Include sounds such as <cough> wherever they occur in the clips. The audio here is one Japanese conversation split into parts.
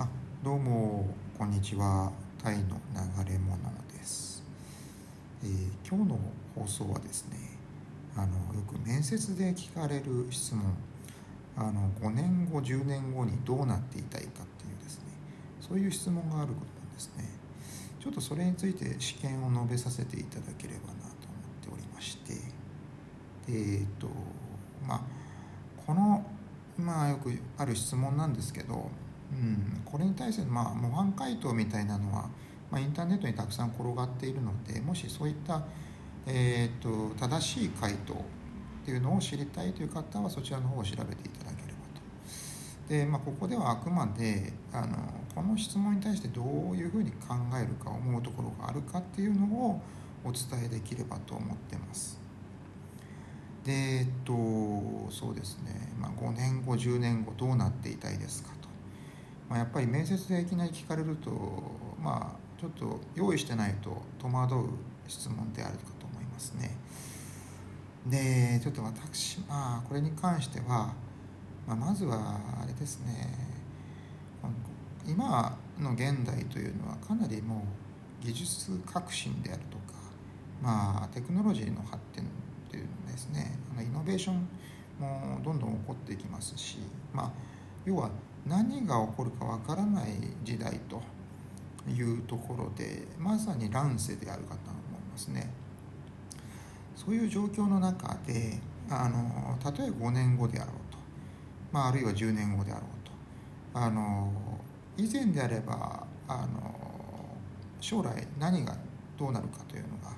あどうもこんにちは。タイの流れ物です、えー、今日の放送はですねあのよく面接で聞かれる質問。あの5年後10年後にどうなっていたいかっていうですねそういう質問があることなんですね。ちょっとそれについて試験を述べさせていただければなと思っておりまして。えっ、とまあこのまあよくある質問なんですけどうん、これに対する、まあ、模範回答みたいなのは、まあ、インターネットにたくさん転がっているのでもしそういった、えーと、正しい回答っていうのを知りたいという方はそちらの方を調べていただければと。で、まあ、ここではあくまであのこの質問に対してどういうふうに考えるか思うところがあるかっていうのをお伝えできればと思ってます。でえっとそうですね、まあ、5年後10年後どうなっていたいですか。まあ、やっぱり面接でいきなり聞かれるとまあちょっと用意してないと戸惑う質問であるかと思いますね。でちょっと私まあこれに関しては、まあ、まずはあれですね今の現代というのはかなりもう技術革新であるとか、まあ、テクノロジーの発展というのですねあのイノベーションもどんどん起こっていきますし、まあ、要は何が起こるかわからない時代というところでまさに乱世であるかと思いますね。そういう状況の中であのたとえ5年後であろうと、まあ、あるいは10年後であろうとあの以前であればあの将来何がどうなるかというのが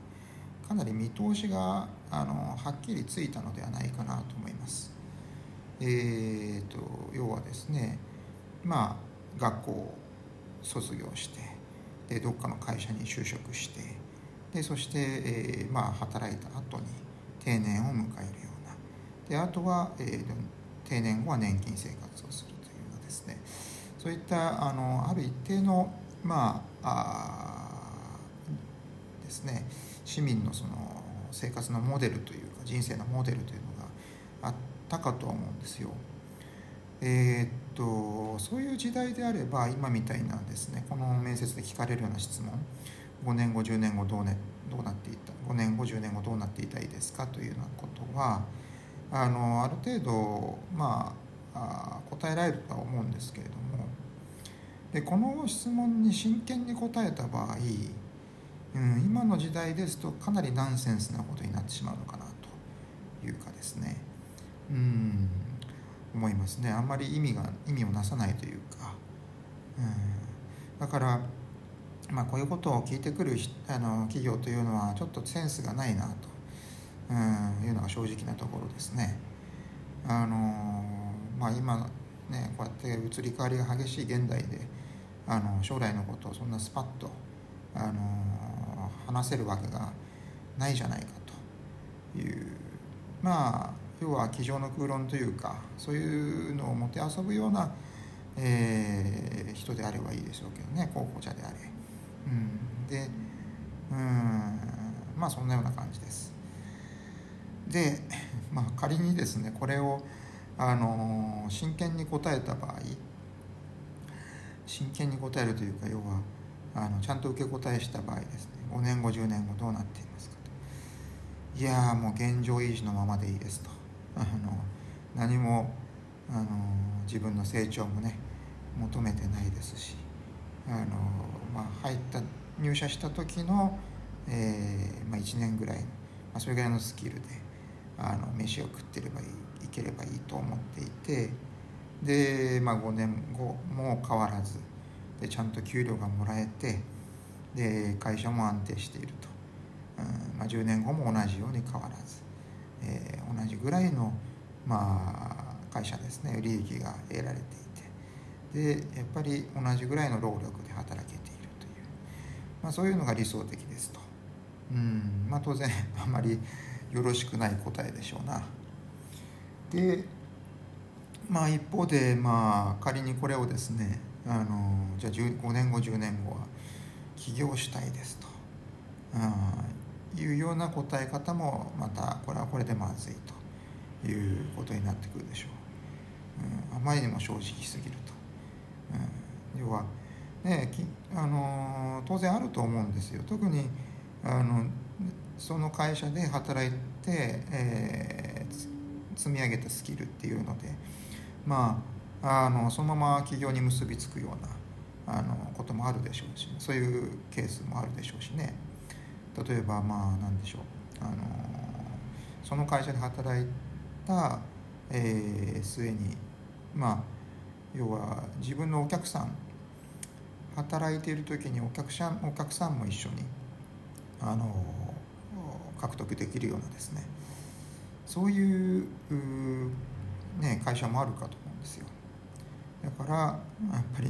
かなり見通しがあのはっきりついたのではないかなと思います。えーと要はですねまあ学校を卒業してでどっかの会社に就職してでそして、えー、まあ働いた後に定年を迎えるようなであとは、えー、定年後は年金生活をするというようなですねそういったあのある一定のまああですね市民のその生活のモデルというか人生のモデルというのがあったかとは思うんですよ。えー、とそういう時代であれば今みたいなですねこの面接で聞かれるような質問5年後10年後どう,、ね、どうなっていた5年後10年後どうなっていたいですかというようなことはあのある程度まあ答えられるとは思うんですけれどもでこの質問に真剣に答えた場合、うん、今の時代ですとかなりナンセンスなことになってしまうのかなというかですね。うん。思いますね。あんまり意味が意味をなさないというか、うん、だからまあこういうことを聞いてくるあの企業というのはちょっとセンスがないなと、うん、いうのが正直なところですね。あのまあ今ねこうやって移り変わりが激しい現代であの将来のことをそんなスパッとあの話せるわけがないじゃないかという。まあ要は机上の空論というかそういうのをもてあそぶような、えー、人であればいいでしょうけどね候補者であれ、うん、でうんまあそんなような感じです。で、まあ、仮にですねこれをあの真剣に答えた場合真剣に答えるというか要はあのちゃんと受け答えした場合ですね5年後10年後どうなっていますかと。いやもう現状維持のままでいいですと。あの何もあの自分の成長もね求めてないですしあの、まあ、入った入社した時の、えーまあ、1年ぐらい、まあ、それぐらいのスキルであの飯を食ってればいいいければいいと思っていてで、まあ、5年後も変わらずでちゃんと給料がもらえてで会社も安定していると、うんまあ、10年後も同じように変わらず。えー、同じぐらいの、まあ、会社ですね。利益が得られていて。でやっぱり同じぐらいの労力で働けているという、まあ、そういうのが理想的ですと。うん。まあ当然あまりよろしくない答えでしょうな。でまあ一方でまあ仮にこれをですねあのじゃあ5年後10年後は起業したいですと、いうような答え方もまたこれはこれでまずいということになってくるでしょう、うん、あまりにも正直すぎると、うん、要はねあの当然あると思うんですよ。特にあのその会社で働いて、えー、積み上げたスキルっていうのでまああのそのまま企業に結びつくようなあのこともあるでしょうしそういうケースもあるでしょうしね。例えばまあ何でしょう。あのその会社で働いた、えー、末にまあ要は自分のお客さん働いている時にお客さんお客さんも一緒にあの獲得できるようなですね。そういうね、会社もあるかと思うんですよ。だからやっぱり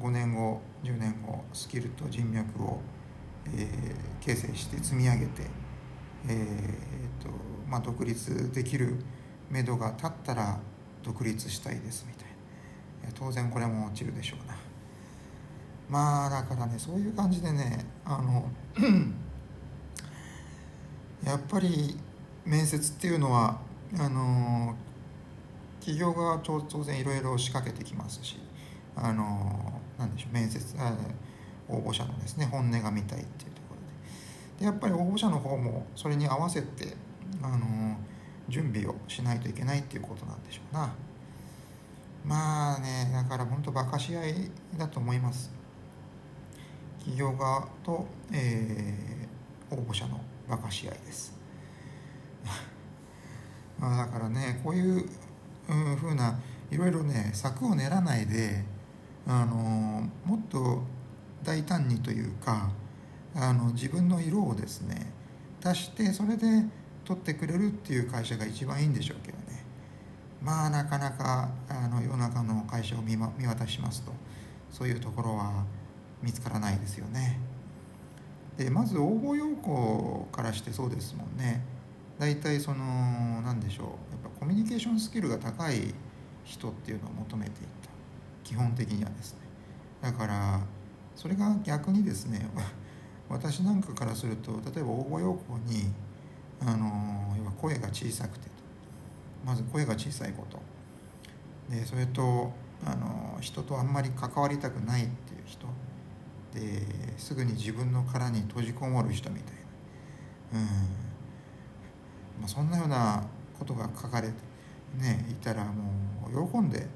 5年後10年後スキルと人脈を、えー、形成して積み上げて、えーとまあ、独立できるめどが立ったら独立したいですみたいな。当然これも落ちるでしょうな。まあだからねそういう感じでねあの <clears throat> やっぱり面接っていうのはあの企業側は当然いろいろ仕掛けてきますしあのなんでしょう面接あ応募者のですね本音が見たいっていうところで。でやっぱり応募者の方もそれに合わせてあの準備をしないといけないっていうことなんでしょうな。まあねだから本当バカし合いだと思います。企業側と、えー、応募者のバカし合いです。<laughs> まあだからねこういうふうないろいろね策を練らないであのもっと大胆にというかあの自分の色をですね出してそれで取ってくれるっていう会社が一番いいんでしょうけどね。まあなかなかあの世の中の会社を見,、見渡しますとそういうところは見つからないですよね。でまず応募要項からしてそうですもんね。大体その何でしょう。やっぱコミュニケーションスキルが高い人っていうのを求めていた。基本的にはですね。だからそれが逆にですね <laughs> 私なんかからすると例えば応募要項にあの要は声が小さくてまず声が小さいこと。でそれとあの人とあんまり関わりたくないっていう人。ですぐに自分の殻に閉じこもる人みたいな、うん。まあ、そんなようなことが書かれてねいたらもう喜んで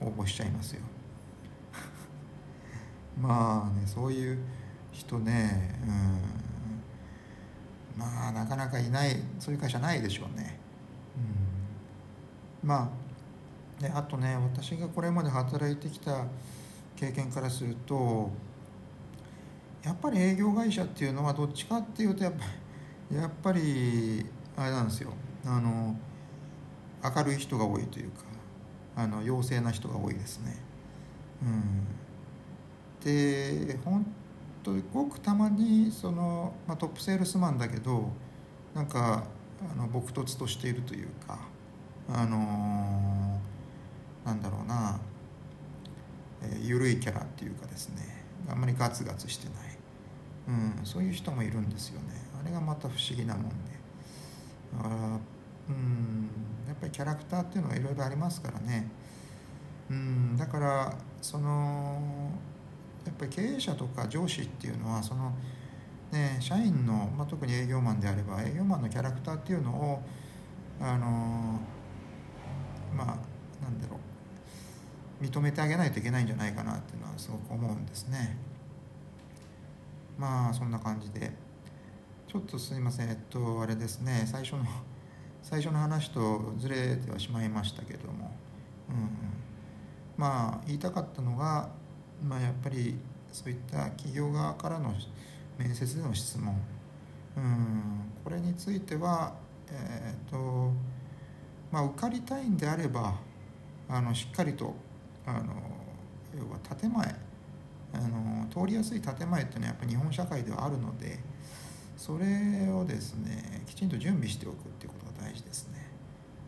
応募しちゃいますよ。まあねそういう人ねうん。まあなかなかいないそういう会社ないでしょうね。うん。まあであとね私がこれまで働いてきた経験からするとやっぱり営業会社っていうのはどっちかっていうとやっぱやっぱりあれなんですよ。あの明るい人が多いというかあの陽性な人が多いですね。うん、で本当にごくたまにその、まあ、トップセールスマンだけどなんかあの朴突としているというかあのー、なんだろうな、えー、緩いキャラっていうかですねあんまりガツガツしてない、うん、そういう人もいるんですよね。あれがまた不思議なもんで。あうんやっぱりキャラクターっていうのはいろいろありますからね。うんだからそのやっぱり経営者とか上司っていうのはそのね社員の、まあ、特に営業マンであれば営業マンのキャラクターっていうのをあのまあなんだろう認めてあげないといけないんじゃないかなっていうのはすごく思うんですね。まあそんな感じで。ちょっとすいません。えっとあれですね。最初の最初の話とずれてはしまいましたけども、うん、まあ言いたかったのが、まあ、やっぱりそういった企業側からの面接での質問、うん、これについてはえっ、とまあ受かりたいんであればあのしっかりとあの要は建前あの通りやすい建前っていうのはやっぱ日本社会ではあるのでそれをですねきちんと準備しておくっていうことが大事ですね。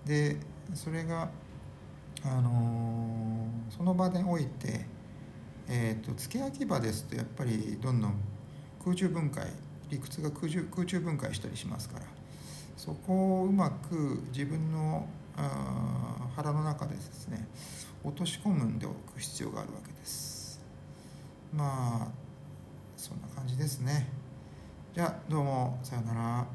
でそれがあのその場でおいて、えーと、付け焼き場ですとやっぱりどんどん空中分解理屈が空中空中分解したりしますからそこをうまく自分の腹の中でですね落とし込むんでおく必要があるわけです。まあそんな感じですねじゃあどうもさようなら